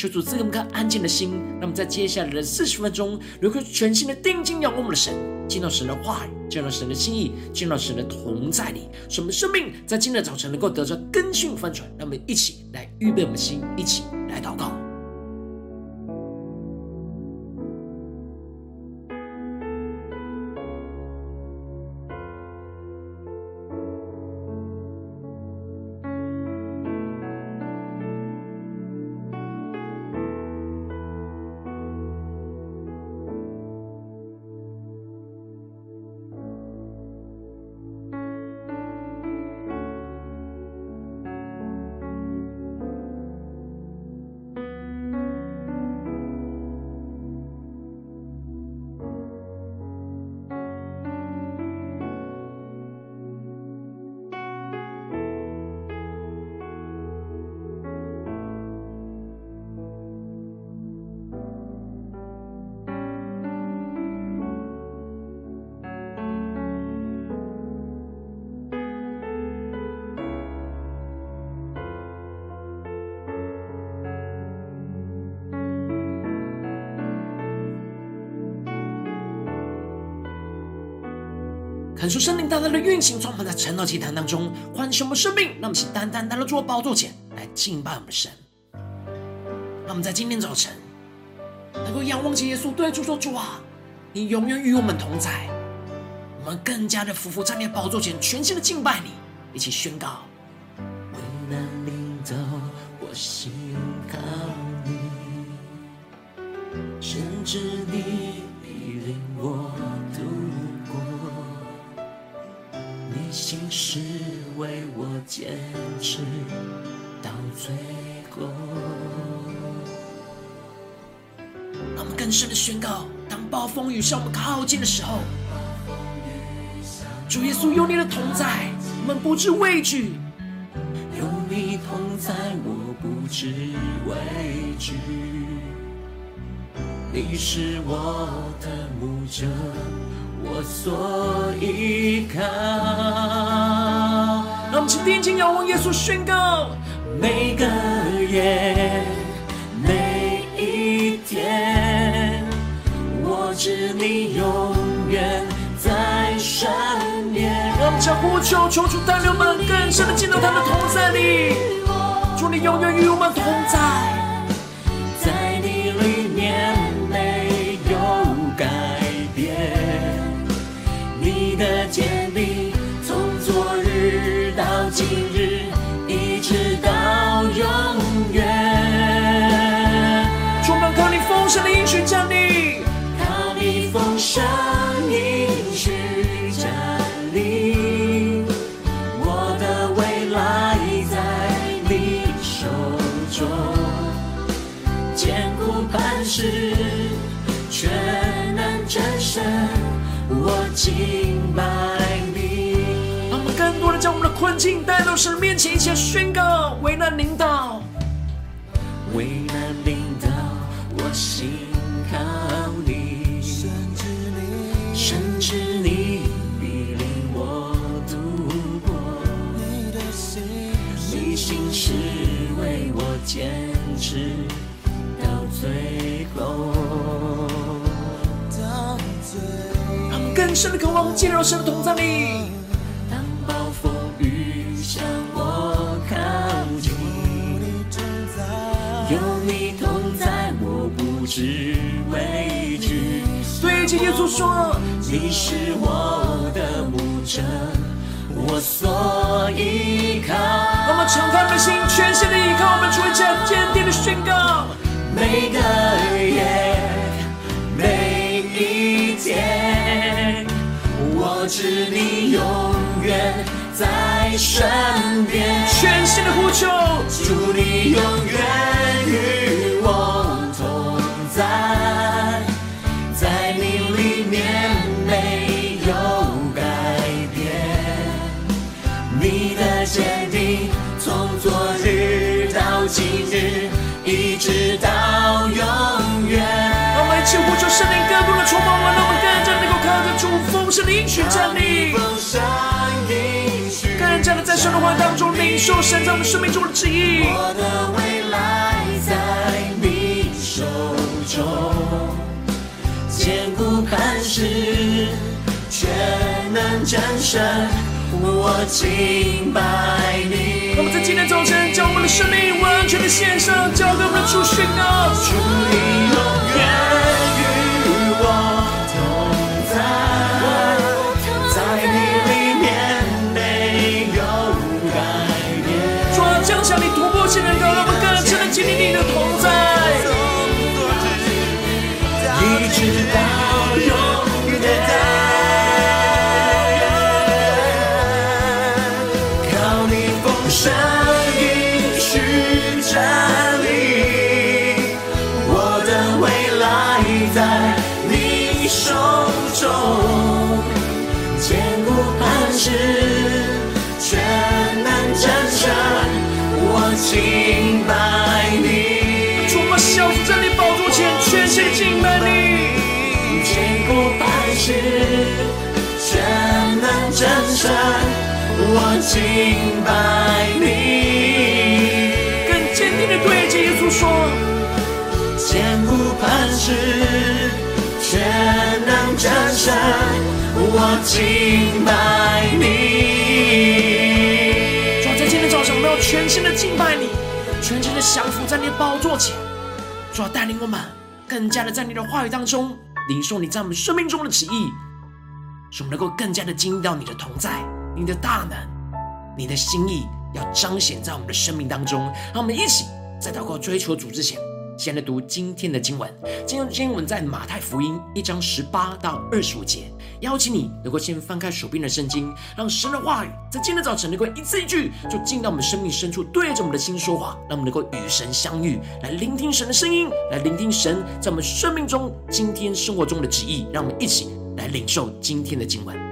求主赐给我们颗安静的心，那么在接下来的四十分钟，能够全新的定睛仰望我们的神，见到神的话语，见到神的心意，见到神的同在里，使我们的生命在今天的早晨能够得到更新翻转。让我们一起来预备我们的心，一起来祷告。恳求圣灵大大的运行，充满在晨祷祭坛当中，唤醒我们生命。让我们请单单来到主的宝座前来敬拜我们神。让我们在今天早晨能够仰望起耶稣，对主说：“主啊，你永远与我们同在。”我们更加的匍匐在你的宝座前，全心的敬拜你，一起宣告：危难临到，我心靠你，甚至你坚持到最后。让我们更深的宣告：当暴风雨向我们靠近的时候，主耶稣有你的同在，我们不知畏惧。有你同在，我不知畏惧。你是我的牧者。我所依靠。让我们请定睛仰望耶稣，宣告每个夜，每一天，我知你永远在身边。让我们向呼求，求主带领我们更深的进入他的同在里，祝你永远与我们同在。我敬拜。将我们的困境带到神面前，一起宣告：为难领导，为难领导，我心靠你，甚至你，甚至你必领我度过。你的心，你心是为我坚深的渴望进入神的同在里。当暴风雨向我靠近，有你同在，我不知畏惧。对着耶稣说：“你是我的牧者，我所依靠。”让我们敞开我们的心，全心的依靠，我们主，这样坚定的宣告：每个夜，每一天，我我知你永远在身边。全新的呼求，祝你永远应许站立，更加的在神的话当中领受神在我们生命中的旨意。我的未来在你手中，坚固磐石，全能战胜，我敬拜你。我们在今天早晨将我们的生命完全的献上，交给我们的主宣告。主你永远与我你突破性的能够，让我们更深的经历你的同在，一直到永远。靠你丰盛应许站立，我的未来在你手中，坚固磐石，敬拜你。主啊，降服在你宝座前，全心敬拜你。千古磐石，全能战神，我敬拜你。更坚定的对着耶稣说：坚固磐石，全能战胜，我敬拜你。全心的敬拜你，全心的降服在你的宝座前。主啊，带领我们更加的在你的话语当中领受你在我们生命中的旨意，使我们能够更加的经历到你的同在、你的大能、你的心意，要彰显在我们的生命当中。让我们一起在祷告追求主之前，先来读今天的经文。今天的经文在马太福音一章十八到二十五节。邀请你能够先翻开手边的圣经，让神的话语在今天早晨能够一字一句就进到我们生命深处，对着我们的心说话，让我们能够与神相遇，来聆听神的声音，来聆听神在我们生命中今天生活中的旨意。让我们一起来领受今天的经文。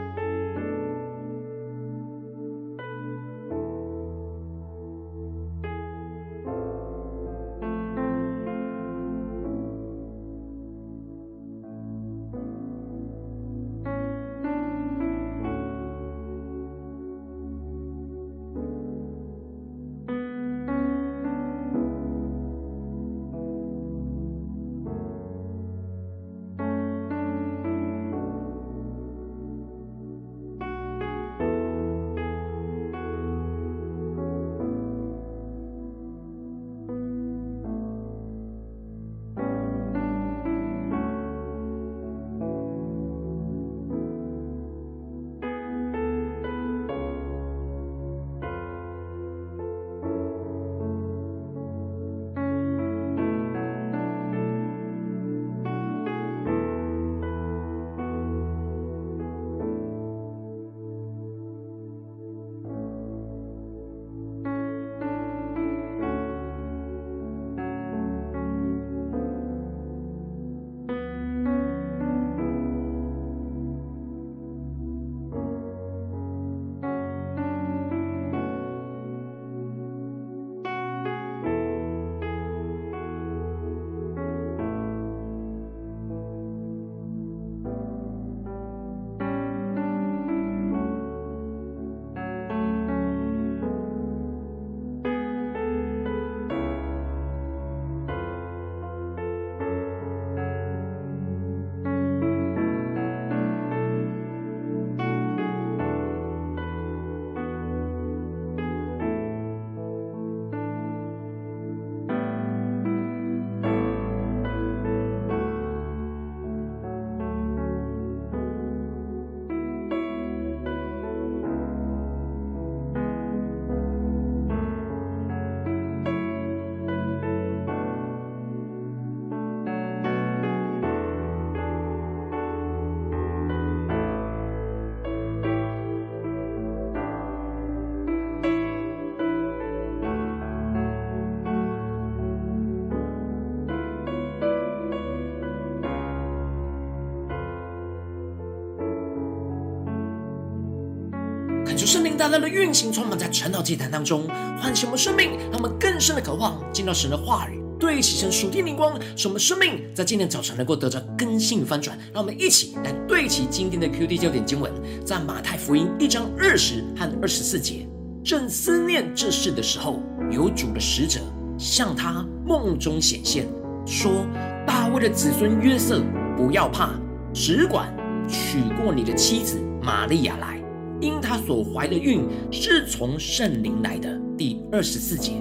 圣灵大大的运行，充满在晨祷祭坛当中，唤醒我们生命，让我们更深的渴望进到神的话语，对齐神属天灵光，使我们生命在今天早晨能够得着更新翻转。让我们一起来对齐今天的 QD 焦点经文，在马太福音一章二十和二十四节。正思念这事的时候，有主的使者向他梦中显现，说：“大卫的子孙约瑟，不要怕，只管娶过你的妻子玛利亚来。”因他所怀的孕是从圣灵来的。第二十四节，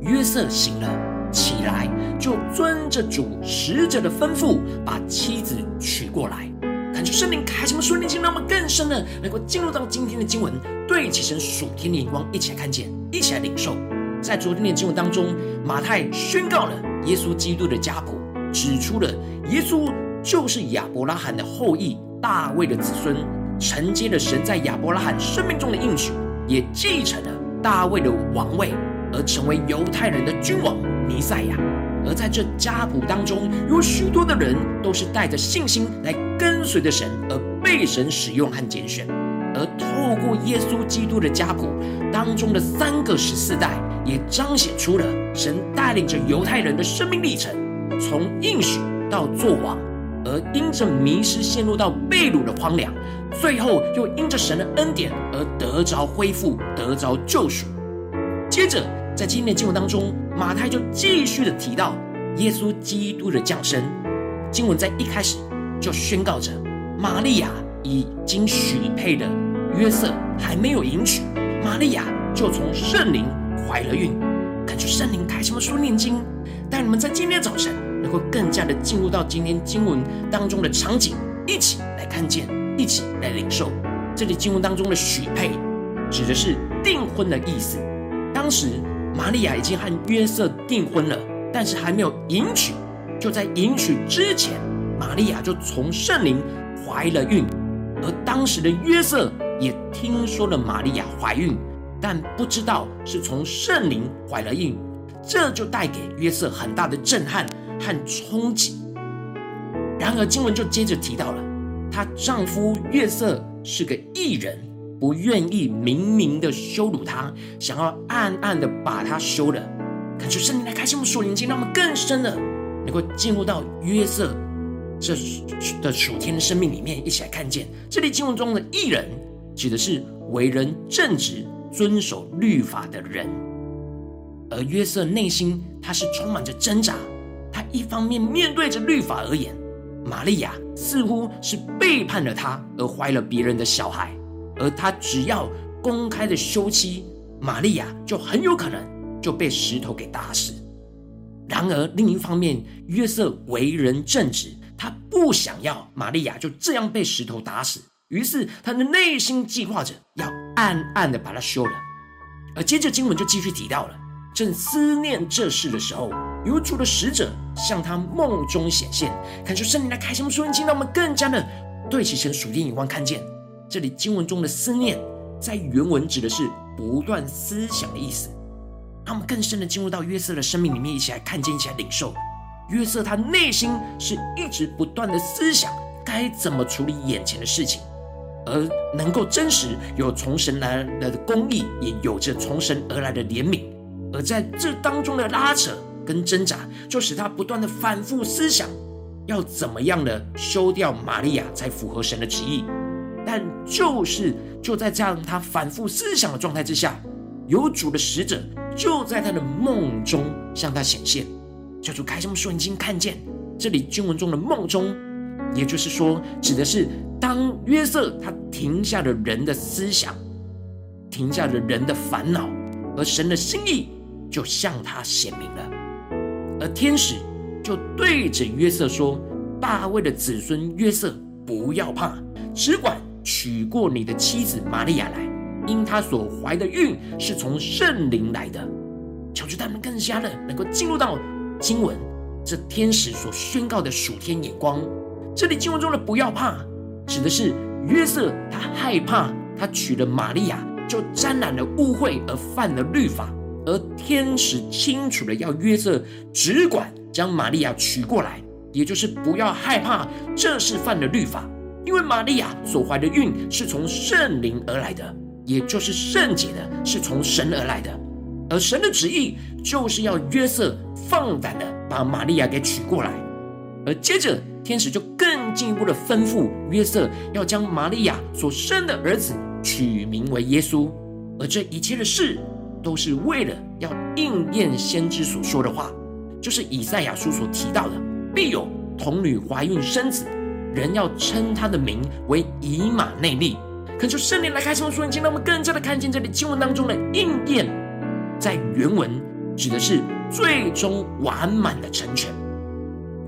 约瑟醒了，起来就遵着主使者的吩咐，把妻子娶过来。感觉圣灵开什么属灵经，让我们更深的能够进入到今天的经文，对齐神属天的眼光，一起来看见，一起来领受。在昨天的经文当中，马太宣告了耶稣基督的家谱，指出了耶稣就是亚伯拉罕的后裔，大卫的子孙。承接了神在亚伯拉罕生命中的应许，也继承了大卫的王位，而成为犹太人的君王弥赛亚。而在这家谱当中，有许多的人都是带着信心来跟随着神，而被神使用和拣选。而透过耶稣基督的家谱当中的三个十四代，也彰显出了神带领着犹太人的生命历程，从应许到作王。而因着迷失，陷入到被掳的荒凉，最后又因着神的恩典而得着恢复，得着救赎。接着，在今天的经文当中，马太就继续的提到耶稣基督的降生。经文在一开始就宣告着，玛利亚已经许配的约瑟还没有迎娶，玛利亚就从圣灵怀了孕。感觉圣灵开什么书念经，带你们在今天的早晨。能够更加的进入到今天经文当中的场景，一起来看见，一起来领受。这里经文当中的许配，指的是订婚的意思。当时玛利亚已经和约瑟订婚了，但是还没有迎娶。就在迎娶之前，玛利亚就从圣灵怀了孕。而当时的约瑟也听说了玛利亚怀孕，但不知道是从圣灵怀了孕，这就带给约瑟很大的震撼。和憧憬。然而，经文就接着提到了，她丈夫约瑟是个义人，不愿意明明的羞辱她，想要暗暗的把她休了。感谢圣灵来开启我们属灵经，让我们更深的能够进入到约瑟这的属天的生命里面，一起来看见这里经文中的义人，指的是为人正直、遵守律法的人。而约瑟内心他是充满着挣扎。他一方面面对着律法而言，玛利亚似乎是背叛了他而怀了别人的小孩，而他只要公开的休妻，玛利亚就很有可能就被石头给打死。然而另一方面，约瑟为人正直，他不想要玛利亚就这样被石头打死，于是他的内心计划着要暗暗的把他休了。而接着经文就继续提到了，正思念这事的时候。有主的使者向他梦中显现，看出圣灵来开什么属灵经，让我们更加的对齐神属天眼光，看见这里经文中的思念，在原文指的是不断思想的意思。让我们更深的进入到约瑟的生命里面，一起来看见，一起来领受。约瑟他内心是一直不断的思想该怎么处理眼前的事情，而能够真实有从神来的公义，也有着从神而来的怜悯，而在这当中的拉扯。跟挣扎，就使他不断的反复思想，要怎么样的休掉玛利亚才符合神的旨意。但就是就在这样他反复思想的状态之下，有主的使者就在他的梦中向他显现。叫做开什么书已经看见这里经文中的梦中，也就是说，指的是当约瑟他停下了人的思想，停下了人的烦恼，而神的心意就向他显明了。天使就对着约瑟说：“大卫的子孙约瑟，不要怕，只管娶过你的妻子玛利亚来，因她所怀的孕是从圣灵来的。”求主他们更加的能够进入到经文，这天使所宣告的属天眼光。这里经文中的“不要怕”，指的是约瑟他害怕他娶了玛利亚就沾染了污秽而犯了律法。而天使清楚的要约瑟只管将玛利亚娶过来，也就是不要害怕，这是犯了律法，因为玛利亚所怀的孕是从圣灵而来的。也就是圣洁的，是从神而来的。而神的旨意就是要约瑟放胆的把玛利亚给娶过来。而接着，天使就更进一步的吩咐约瑟，要将玛利亚所生的儿子取名为耶稣。而这一切的事，都是为了要应验先知所说的话，就是以赛亚书所提到的，必有童女怀孕生子，人要称他的名为以马内利。恳求圣灵来开启我们，让我们更加的看见这里经文当中的应验，在原文指的是最终完满的成全。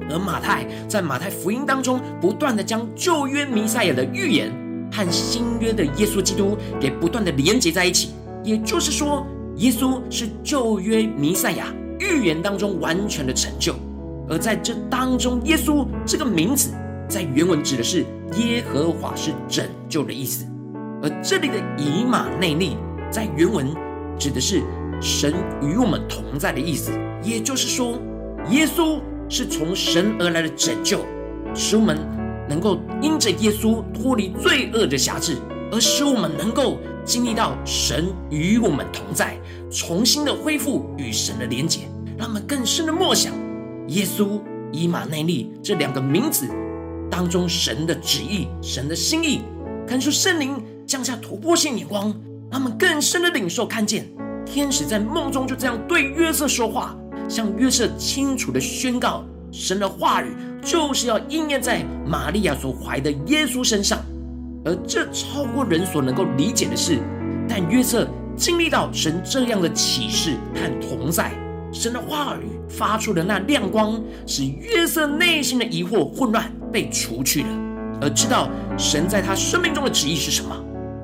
而马太在马太福音当中，不断的将旧约弥赛亚的预言和新约的耶稣基督给不断的连接在一起。也就是说，耶稣是旧约弥赛亚预言当中完全的成就。而在这当中，耶稣这个名字在原文指的是耶和华是拯救的意思。而这里的以马内利在原文指的是神与我们同在的意思。也就是说，耶稣。是从神而来的拯救，使我们能够因着耶稣脱离罪恶的辖制，而使我们能够经历到神与我们同在，重新的恢复与神的连结，让我们更深的默想耶稣以马内利这两个名字当中神的旨意、神的心意，感受圣灵降下突破性眼光，让我们更深的领受看见天使在梦中就这样对约瑟说话。向约瑟清楚的宣告，神的话语就是要应验在玛利亚所怀的耶稣身上，而这超过人所能够理解的事。但约瑟经历到神这样的启示和同在，神的话语发出的那亮光，使约瑟内心的疑惑混乱被除去了，而知道神在他生命中的旨意是什么。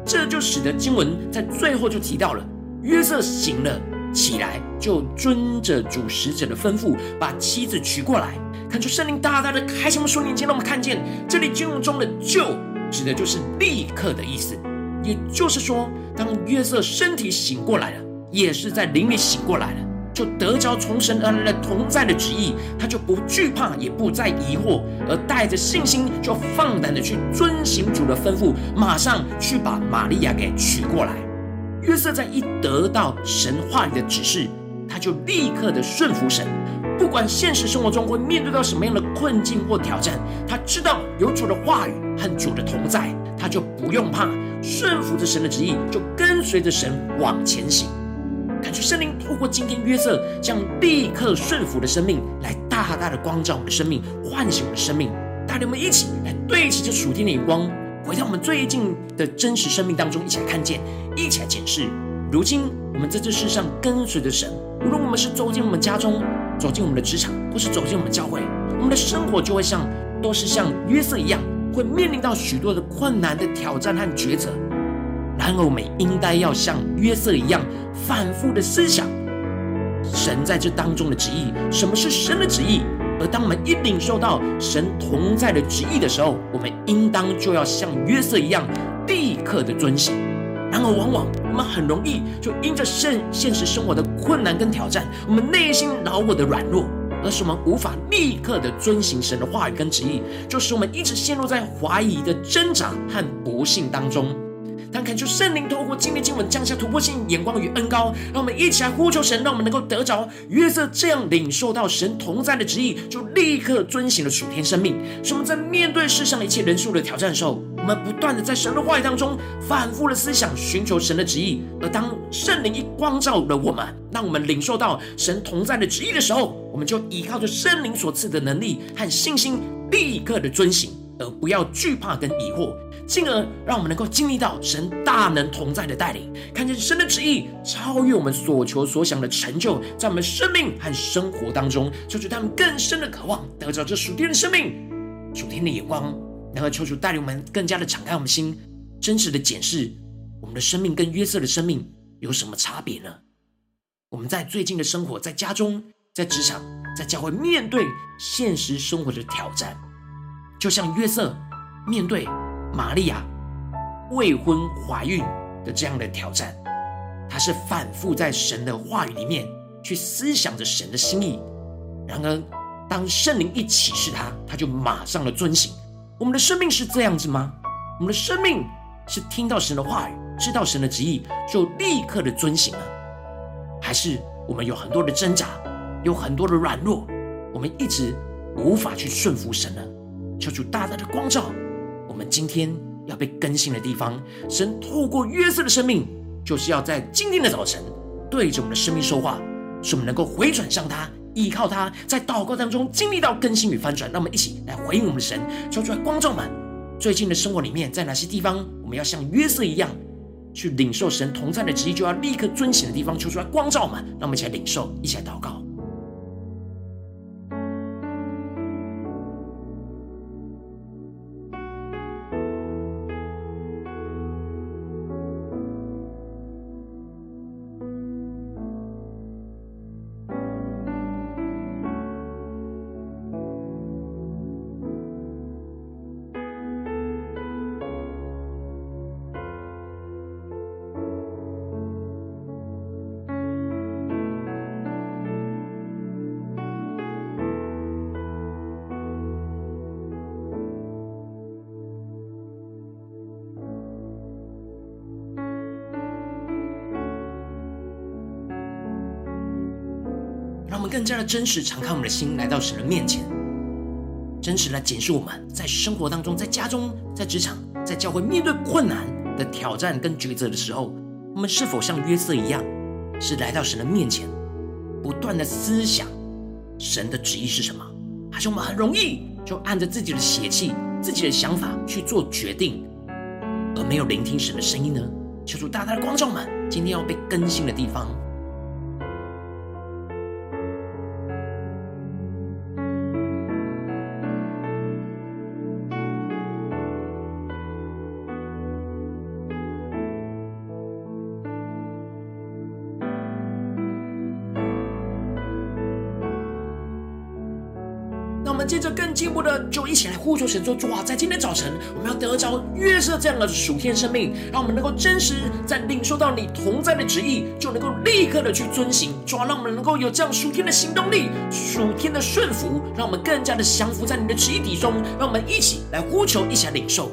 这就使得经文在最后就提到了约瑟醒了。起来，就遵着主使者的吩咐，把妻子娶过来。看出圣灵大大的开什么说年轻，让我们看见这里经文中的“就”指的就是立刻的意思。也就是说，当约瑟身体醒过来了，也是在灵里醒过来了，就得着从神而来的同在的旨意，他就不惧怕，也不再疑惑，而带着信心，就放胆的去遵行主的吩咐，马上去把玛利亚给娶过来。约瑟在一得到神话里的指示，他就立刻的顺服神。不管现实生活中会面对到什么样的困境或挑战，他知道有主的话语和主的同在，他就不用怕，顺服着神的旨意，就跟随着神往前行。感觉圣灵透过今天约瑟这样立刻顺服的生命，来大大的光照我们的生命，唤醒我们的生命，带领我们一起来对齐这属天的眼光。回到我们最近的真实生命当中，一起来看见，一起来检视。如今我们在这世上跟随着神，无论我们是走进我们家中，走进我们的职场，或是走进我们教会，我们的生活就会像都是像约瑟一样，会面临到许多的困难的挑战和抉择。然而，我们应该要像约瑟一样，反复的思想神在这当中的旨意，什么是神的旨意？而当我们一领受到神同在的旨意的时候，我们应当就要像约瑟一样，立刻的遵行。然而，往往我们很容易就因着现现实生活的困难跟挑战，我们内心恼火的软弱，而使我们无法立刻的遵行神的话语跟旨意，就使我们一直陷入在怀疑的挣扎和不幸当中。但恳求圣灵透过今天经文降下突破性眼光与恩膏，让我们一起来呼求神，让我们能够得着约瑟这样领受到神同在的旨意，就立刻遵行了属天生命。使我们在面对世上一切人数的挑战的时候，我们不断的在神的话语当中反复的思想，寻求神的旨意。而当圣灵一光照了我们，让我们领受到神同在的旨意的时候，我们就依靠着圣灵所赐的能力和信心，立刻的遵行。而不要惧怕跟疑惑，进而让我们能够经历到神大能同在的带领，看见神的旨意超越我们所求所想的成就，在我们生命和生活当中，求主他们更深的渴望得着这属天的生命、属天的眼光，然后求主带领我们更加的敞开我们心，真实的检视我们的生命跟约瑟的生命有什么差别呢？我们在最近的生活，在家中、在职场、在教会，面对现实生活的挑战。就像约瑟面对玛利亚未婚怀孕的这样的挑战，他是反复在神的话语里面去思想着神的心意。然而，当圣灵一启示他，他就马上的遵行。我们的生命是这样子吗？我们的生命是听到神的话语，知道神的旨意，就立刻的遵行了？还是我们有很多的挣扎，有很多的软弱，我们一直无法去顺服神呢？求主大大的光照我们今天要被更新的地方。神透过约瑟的生命，就是要在今天的早晨对着我们的生命说话，使我们能够回转向他，依靠他，在祷告当中经历到更新与翻转。让我们一起来回应我们的神，求出来光照们。最近的生活里面，在哪些地方我们要像约瑟一样，去领受神同在的旨意，就要立刻遵行的地方，求出来光照们。让我们一起来领受，一起来祷告。真实，敞开我们的心，来到神的面前，真实来检视我们在生活当中，在家中、在职场、在教会，面对困难的挑战跟抉择的时候，我们是否像约瑟一样，是来到神的面前，不断的思想神的旨意是什么？还是我们很容易就按着自己的血气、自己的想法去做决定，而没有聆听神的声音呢？求主大大的光照们，今天要被更新的地方。接着更进一步的，就一起来呼求神说：主啊，在今天早晨，我们要得着月色这样的属天生命，让我们能够真实在领受到你同在的旨意，就能够立刻的去遵行。主啊，让我们能够有这样属天的行动力、属天的顺服，让我们更加的降服在你的旨意底中。让我们一起来呼求，一起来领受。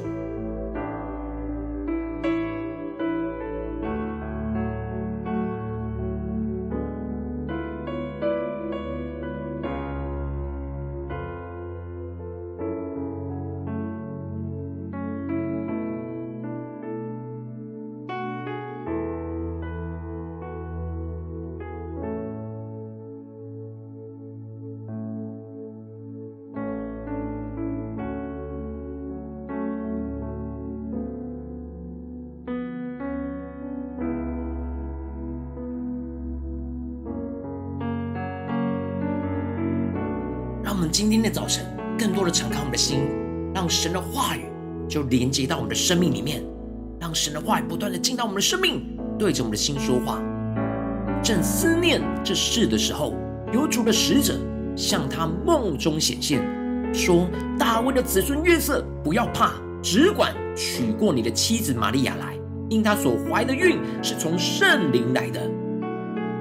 今天的早晨，更多的敞开我们的心，让神的话语就连接到我们的生命里面，让神的话语不断的进到我们的生命，对着我们的心说话。正思念这事的时候，有主的使者向他梦中显现，说：“大卫的子孙约瑟，不要怕，只管娶过你的妻子玛利亚来，因他所怀的孕是从圣灵来的。”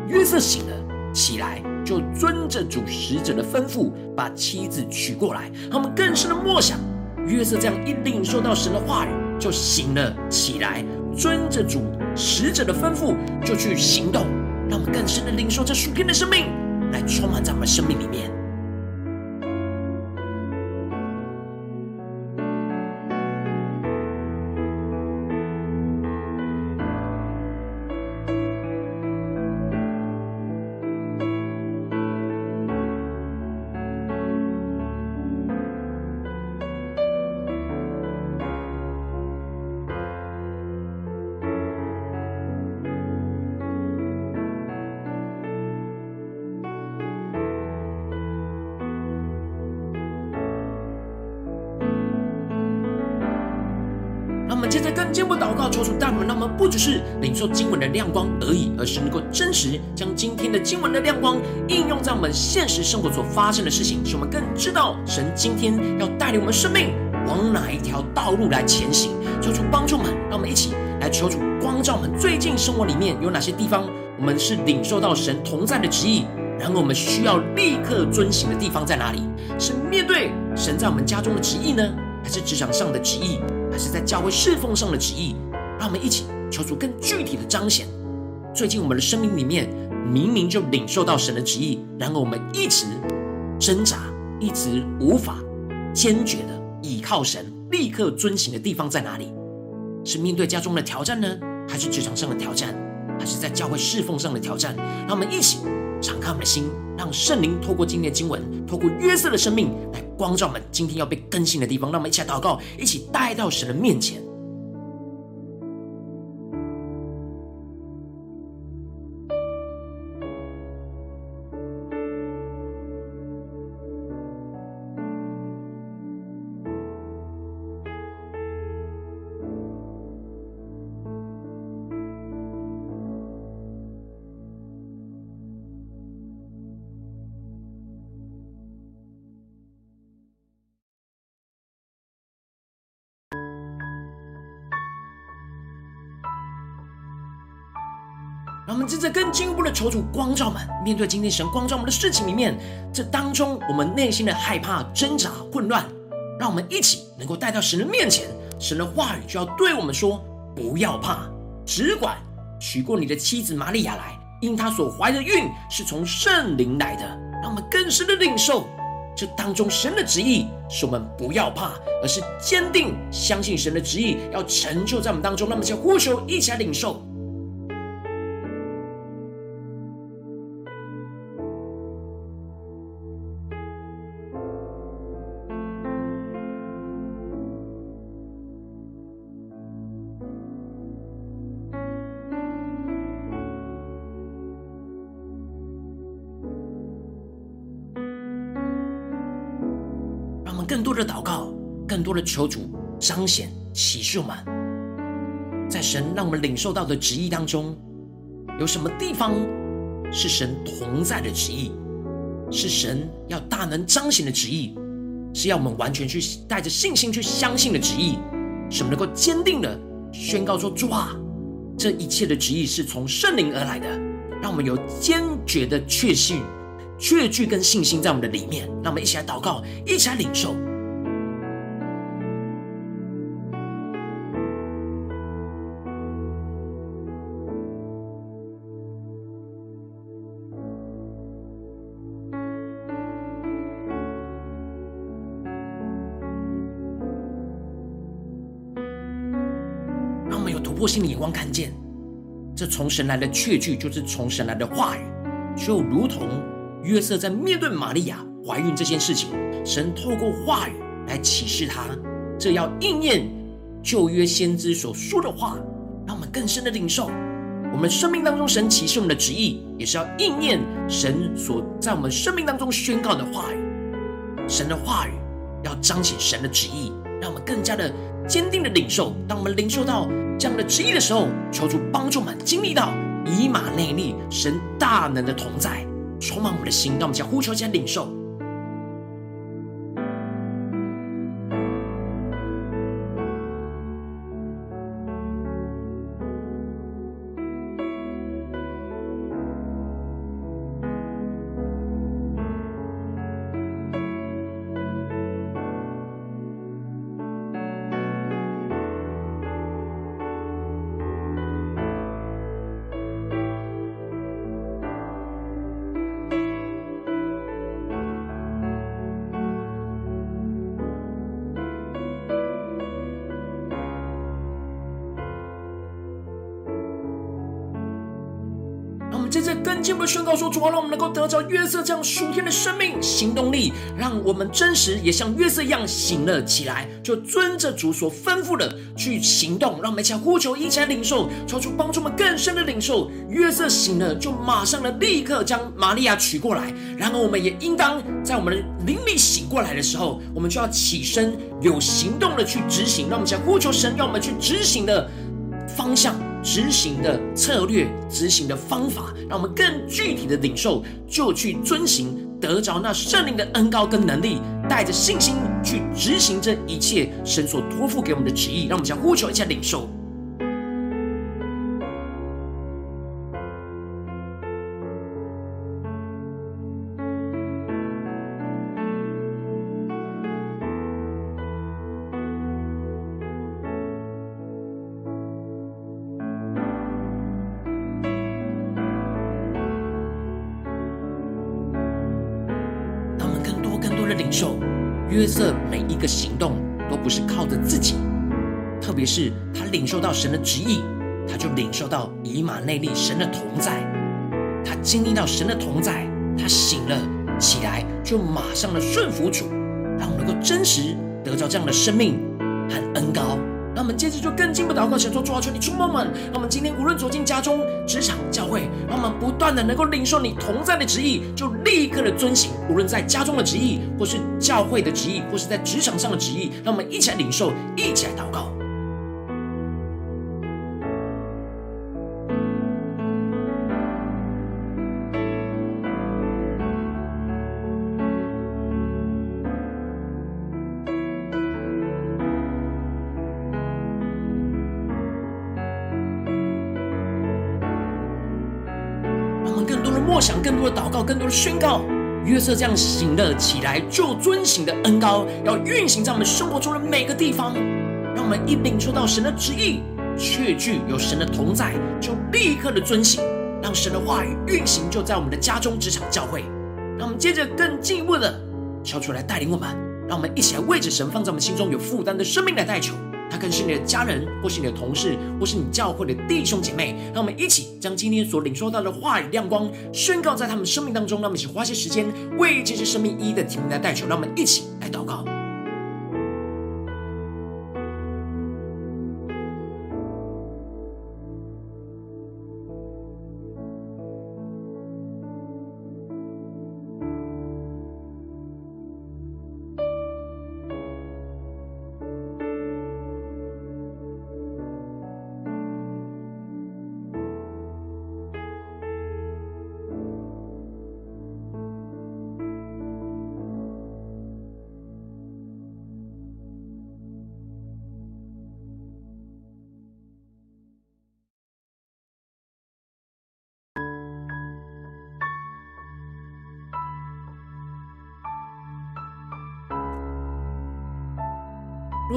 约瑟醒了，起来。就遵着主使者的吩咐，把妻子娶过来。他们更深的默想，约瑟这样一领受到神的话语，就醒了起来，遵着主使者的吩咐，就去行动。让我们更深的领受这属天的生命，来充满在我们生命里面。现在更进一步祷告，求主带领我们，让我们不只是领受经文的亮光而已，而是能够真实将今天的经文的亮光应用在我们现实生活所发生的事情，使我们更知道神今天要带领我们生命往哪一条道路来前行。求主帮助我们，让我们一起来求主光照我们。最近生活里面有哪些地方，我们是领受到神同在的旨意，然后我们需要立刻遵行的地方在哪里？是面对神在我们家中的旨意呢，还是职场上的旨意？还是在教会侍奉上的旨意？让我们一起求主更具体的彰显。最近我们的生命里面明明就领受到神的旨意，然而我们一直挣扎，一直无法坚决的倚靠神，立刻遵行的地方在哪里？是面对家中的挑战呢，还是职场上的挑战，还是在教会侍奉上的挑战？让我们一起敞开我们的心，让圣灵透过今天的经文，透过约瑟的生命来光照我们今天要被更新的地方。让我们一起来祷告，一起带到神的面前。我们接着更进一步的求主光照们，面对今天神光照我们的事情里面，这当中我们内心的害怕、挣扎、混乱，让我们一起能够带到神的面前。神的话语就要对我们说：不要怕，只管娶过你的妻子玛利亚来，因她所怀的孕是从圣灵来的。让我们更深的领受这当中神的旨意，使我们不要怕，而是坚定相信神的旨意要成就在我们当中。那么，就呼求，一起来领受。多的求主彰显启示我们，在神让我们领受到的旨意当中，有什么地方是神同在的旨意，是神要大能彰显的旨意，是要我们完全去带着信心去相信的旨意，什么能够坚定的宣告说：主啊，这一切的旨意是从圣灵而来的，让我们有坚决的确信。确据跟信心在我们的里面，让我们一起来祷告，一起来领受。让我们有突破性的眼光，看见这从神来的确据，就是从神来的话语，就如同。约瑟在面对玛利亚怀孕这件事情，神透过话语来启示他，这要应验旧约先知所说的话，让我们更深的领受。我们生命当中神启示我们的旨意，也是要应验神所在我们生命当中宣告的话语。神的话语要彰显神的旨意，让我们更加的坚定的领受。当我们领受到这样的旨意的时候，求主帮助我们经历到以马内利，神大能的同在。充满我们的心，让我们将呼求，将领受。进一步宣告说：主啊，让我们能够得着约瑟这样属天的生命行动力，让我们真实也像约瑟一样醒了起来，就遵着主所吩咐的去行动。让我们一起呼求，一起来领受，求主帮助我们更深的领受。约瑟醒了，就马上的立刻将玛利亚娶过来。然后我们也应当在我们的灵里醒过来的时候，我们就要起身有行动的去执行。让我们一起来呼求神，让我们去执行的方向。执行的策略，执行的方法，让我们更具体的领受，就去遵行，得着那圣灵的恩高跟能力，带着信心去执行这一切神所托付给我们的旨意，让我们将呼求一下领受。受，约瑟每一个行动都不是靠着自己，特别是他领受到神的旨意，他就领受到以马内利神的同在，他经历到神的同在，他醒了起来，就马上的顺服主，让我能够真实得着这样的生命和恩高。那我们接着就更进一步祷告，想说主啊，求你触摸我们。让我们今天无论走进家中、职场、教会，让我们不断的能够领受你同在的旨意，就立刻的遵行。无论在家中的旨意，或是教会的旨意，或是在职场上的旨意，让我们一起来领受，一起来祷告。宣告，约瑟这样醒了起来就遵行的恩膏，要运行在我们生活中的每个地方。让我们一领受到神的旨意，确据有神的同在，就立刻的遵行，让神的话语运行就在我们的家中、职场、教会。让我们接着更进一步的求主来带领我们，让我们一起来为着神放在我们心中有负担的生命来代求。他可能是你的家人，或是你的同事，或是你教会的弟兄姐妹。让我们一起将今天所领受到的话语亮光宣告在他们生命当中。让我们一起花些时间为这些生命一一的提名来代求。让我们一起来祷告。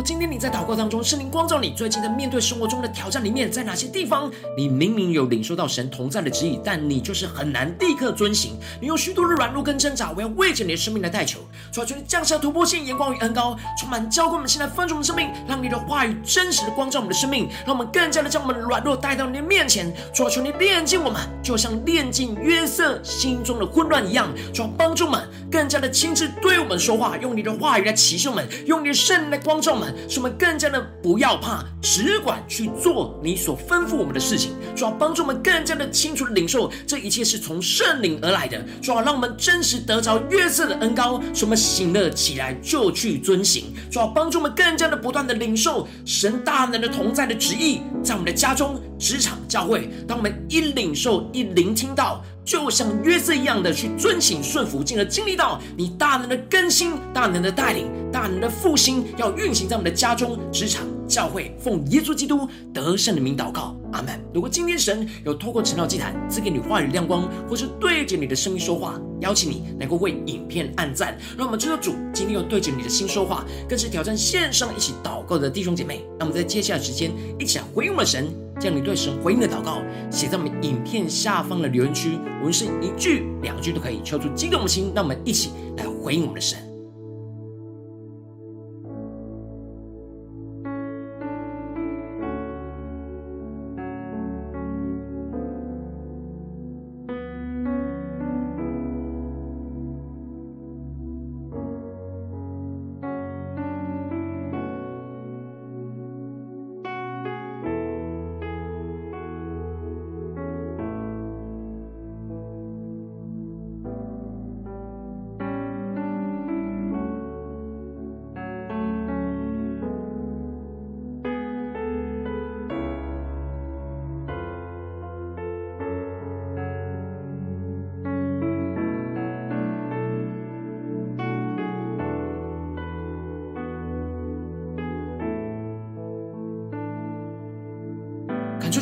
今天你在祷告当中，圣灵光照你，最近在面对生活中的挑战里面，在哪些地方你明明有领受到神同在的旨意，但你就是很难立刻遵行，你有许多的软弱跟挣扎，我要为着你的生命来代求，主啊，求你降下突破性眼光与恩膏，充满浇灌我们现在分盛的生命，让你的话语真实的光照我们的生命，让我们更加的将我们的软弱带到你的面前，主啊，求你炼净我们，就像炼净约瑟心中的混乱一样，主啊，帮助我们更加的亲自对我们说话，用你的话语来启示我们，用你的圣灵来光照我们。使我们更加的不要怕，只管去做你所吩咐我们的事情，主要帮助我们更加的清楚的领受这一切是从圣灵而来的，主要让我们真实得着约瑟的恩膏，使我们醒了起来就去遵行，主要帮助我们更加的不断的领受神大能的同在的旨意，在我们的家中、职场、教会，当我们一领受、一聆听到。就像约瑟一样的去遵行顺服，进而经历到你大能的更新、大能的带领、大能的复兴，要运行在我们的家中、职场、教会。奉耶稣基督得胜的名祷告，阿门。如果今天神有透过晨祷祭坛赐给你话语亮光，或是对着你的生命说话，邀请你能够为影片按赞，让我们知道主今天又对着你的心说话，更是挑战线上一起祷告的弟兄姐妹。那么在接下来时间，一起来回应我们神。将你对神回应的祷告写在我们影片下方的留言区，无论是一句两句都可以，敲出激动的心，让我们一起来回应我们的神。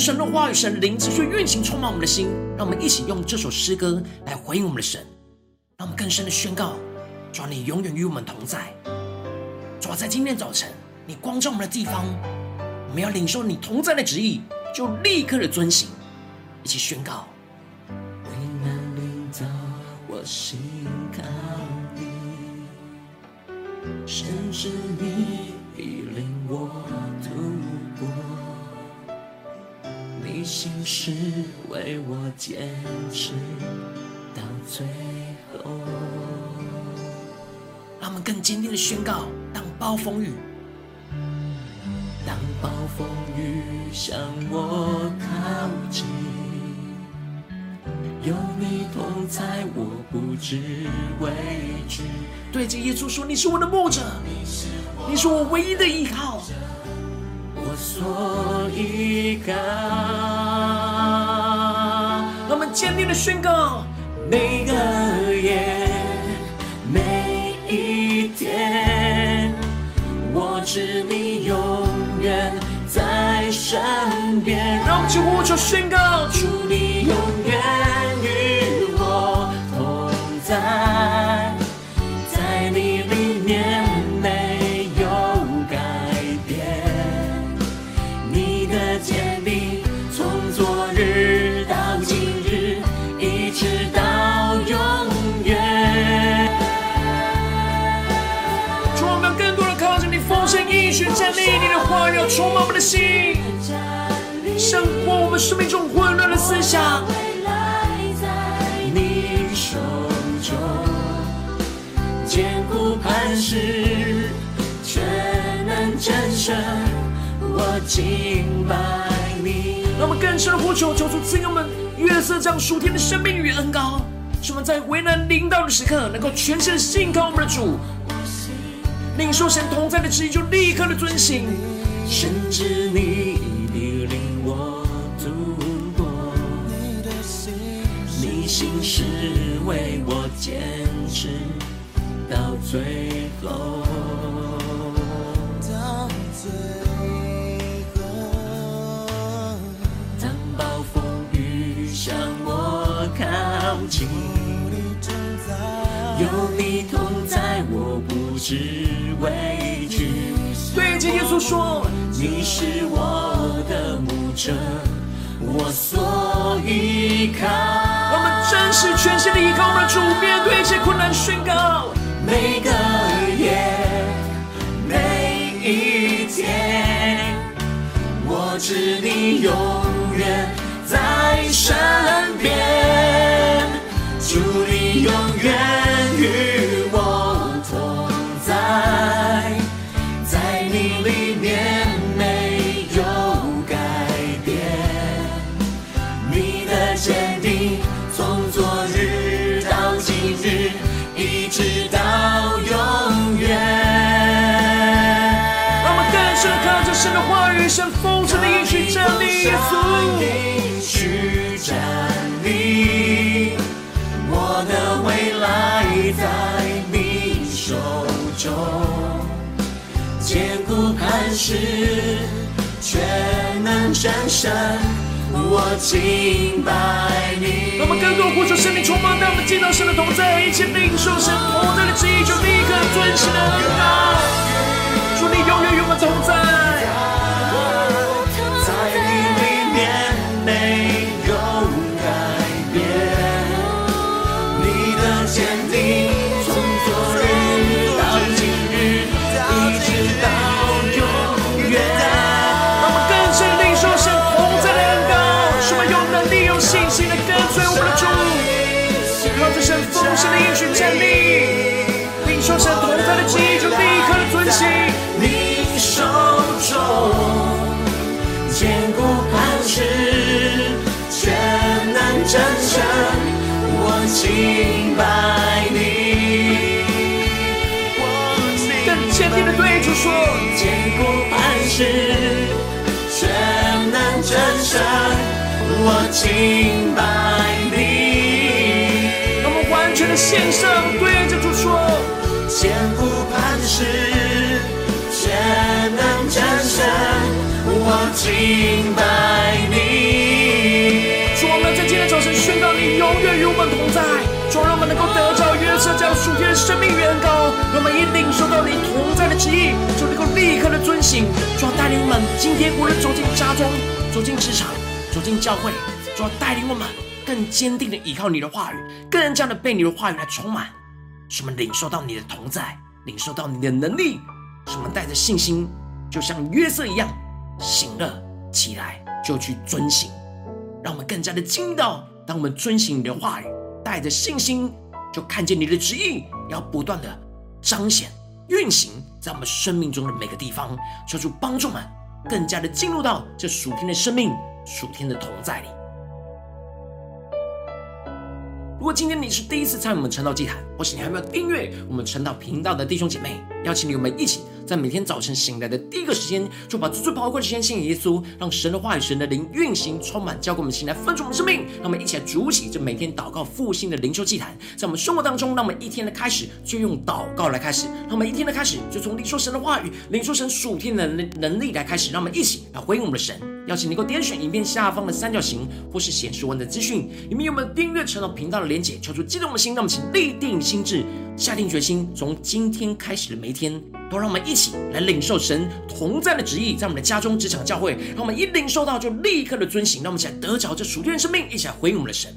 神的话语、神的灵持续运行，充满我们的心。让我们一起用这首诗歌来回应我们的神，让我们更深的宣告：主啊，你永远与我们同在。主啊，在今天早晨，你光照我们的地方，我们要领受你同在的旨意，就立刻的遵行。一起宣告：危难临到，我心为我坚持到最后。让我们更坚定的宣告：当暴风雨，当暴风雨向我靠近，有你同在，我不知畏惧。对着耶稣说：“你是我的牧者，你是我唯一的依靠，我所依靠。”坚定的宣告：每个夜，每一天，我知你永远在身边。让我们去呼求宣告：祝，你心，胜过我们生命中混乱的思想。未来在你手中，艰苦磐石，全能战胜。我敬拜你。让我们更深的呼求，求主赐给我们约瑟这样属天的生命与恩膏，使我们在为难临到的时刻，能够全心的信靠我们的主，领受神同在的旨意，就立刻的遵行。甚至你必领我度过，你心事为我坚持到最后。到最后，当暴风雨向我靠近，有你同在，我不知为。对着耶稣说：“你是我的牧者，我所依靠。”我们真实全心的依靠我们的主，面对一切困难，宣告每个夜，每一天，我知你永远在身边，主你永远与里面。磐石，全能战胜，我敬拜你。我们更多呼求生命充满，当我们见到神的同在，一切领受神同在的旨意，就立刻遵行的恩膏。主，你永远与我同。在战胜，我敬拜你。让我们完全的献上，对着主说：坚固磐石，全能战胜，我敬拜你。主，我们在今天早晨宣告，你永远与我们同在。主，让我们能够得着约瑟这样属天的生命原膏，让我们一定受到你的旨意，就能够立刻的遵行。主要带领我们今天无论走进家中、走进职场、走进教会，主要带领我们更坚定的依靠你的话语，更加的被你的话语来充满，使我们领受到你的同在，领受到你的能力，使我们带着信心，就像约瑟一样，醒了起来就去遵行，让我们更加的经历到，当我们遵行你的话语，带着信心，就看见你的旨意要不断的彰显运行在我们生命中的每个地方，求主帮助我们更加的进入到这属天的生命、属天的同在里。如果今天你是第一次参与我们晨祷祭坛，或是你还没有订阅我们晨祷频道的弟兄姐妹，邀请你我们一起在每天早晨醒来的第一个时间，就把最宝贵的时间献给耶稣，让神的话语、神的灵运行充满，交给我们的心来分盛我们生命。让我们一起来筑起这每天祷告复兴的灵修祭坛，在我们生活当中，让我们一天的开始就用祷告来开始，让我们一天的开始就从领受神的话语、领受神属天的能能力来开始，让我们一起来回应我们的神。邀请你够点选影片下方的三角形，或是显示文的资讯，里面有没有订阅晨祷频道的连结？求出激动的心，让我们请立定心志，下定决心，从今天开始的每一天，让我们一起来领受神同在的旨意，在我们的家中、职场、教会，让我们一领受到就立刻的遵行，让我们一起来得着这属天的生命，一起来回应我们的神。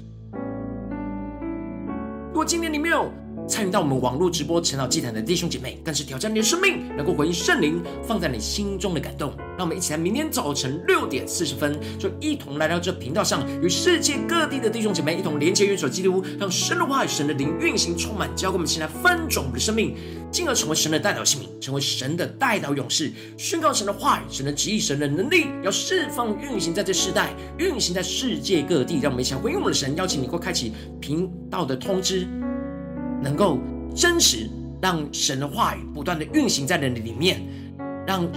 如果今年你没有，参与到我们网络直播晨祷祭坛的弟兄姐妹，更是挑战你的生命，能够回应圣灵放在你心中的感动。让我们一起来，明天早晨六点四十分，就一同来到这频道上，与世界各地的弟兄姐妹一同连接、元首基督，让神的话语、神的灵运行充满，教给我们，前来翻转我们的生命，进而成为神的代祷器皿，成为神的代祷勇士，宣告神的话语、神的旨意、神的能力，要释放运行在这世代，运行在世界各地。让我们一起回应我们的神，邀请你，给我开启频道的通知。能够真实让神的话语不断的运行在人里面，让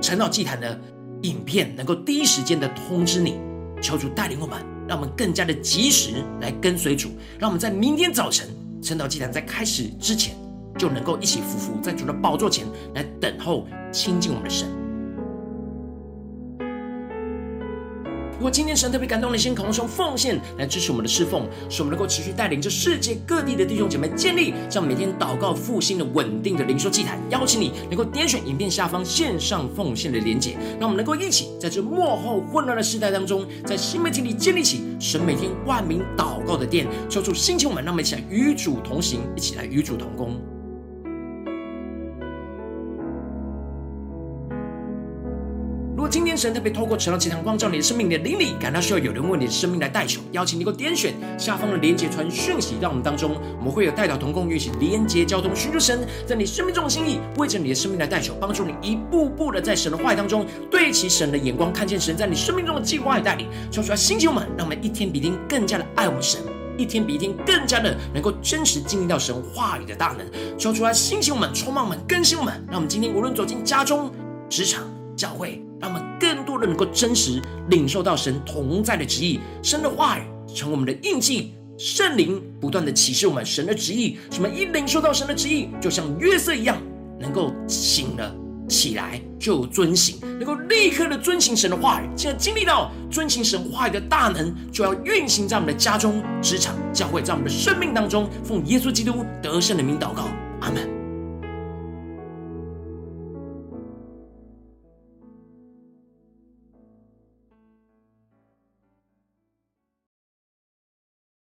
晨祷祭坛的影片能够第一时间的通知你，求主带领我们，让我们更加的及时来跟随主，让我们在明天早晨晨祷祭坛在开始之前，就能够一起匍匐在主的宝座前来等候亲近我们的神。如果今天神特别感动你，先渴望用奉献来支持我们的侍奉，使我们能够持续带领着世界各地的弟兄姐妹建立这样每天祷告复兴的稳定的灵修祭坛。邀请你能够点选影片下方线上奉献的连结，让我们能够一起在这幕后混乱的时代当中，在新媒体里建立起神每天万名祷告的殿。求主兴起我们，让我们一起来与主同行，一起来与主同工。神特别透过晨祷祭坛光照你的生命，你的灵里感到需要有人为你的生命来代求，邀请你给我点选下方的连接传讯息到我们当中，我们会有代祷同工运行连接交通，寻求神在你生命中的心意，为着你的生命来代求，帮助你一步步的在神的话语当中对齐神的眼光，看见神在你生命中的计划与带领。求出来兴起我们，让我们一天比一天更加的爱我们神，一天比一天更加的能够真实经历到神话语的大能。求出来兴起我们，充满我们，更新我们，让我们今天无论走进家中、职场、教会。让我们更多的能够真实领受到神同在的旨意，神的话语成我们的印记，圣灵不断的启示我们神的旨意。什么一领受到神的旨意，就像约瑟一样，能够醒了起来就遵行，能够立刻的遵行神的话语。现在经历到遵行神话语的大能，就要运行在我们的家中、职场、教会，在我们的生命当中。奉耶稣基督得胜的名祷告，阿门。